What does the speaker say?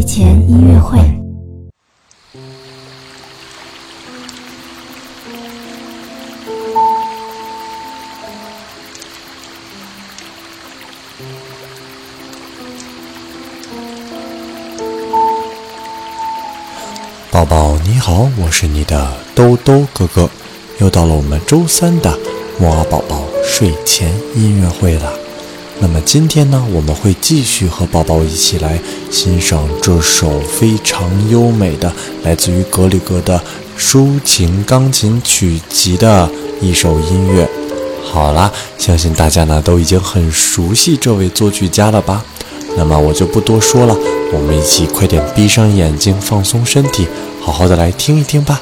睡前音乐会。宝宝你好，我是你的兜兜哥哥，又到了我们周三的木儿宝宝睡前音乐会了。那么今天呢，我们会继续和宝宝一起来欣赏这首非常优美的，来自于格里格的抒情钢琴曲集的一首音乐。好啦，相信大家呢都已经很熟悉这位作曲家了吧？那么我就不多说了，我们一起快点闭上眼睛，放松身体，好好的来听一听吧。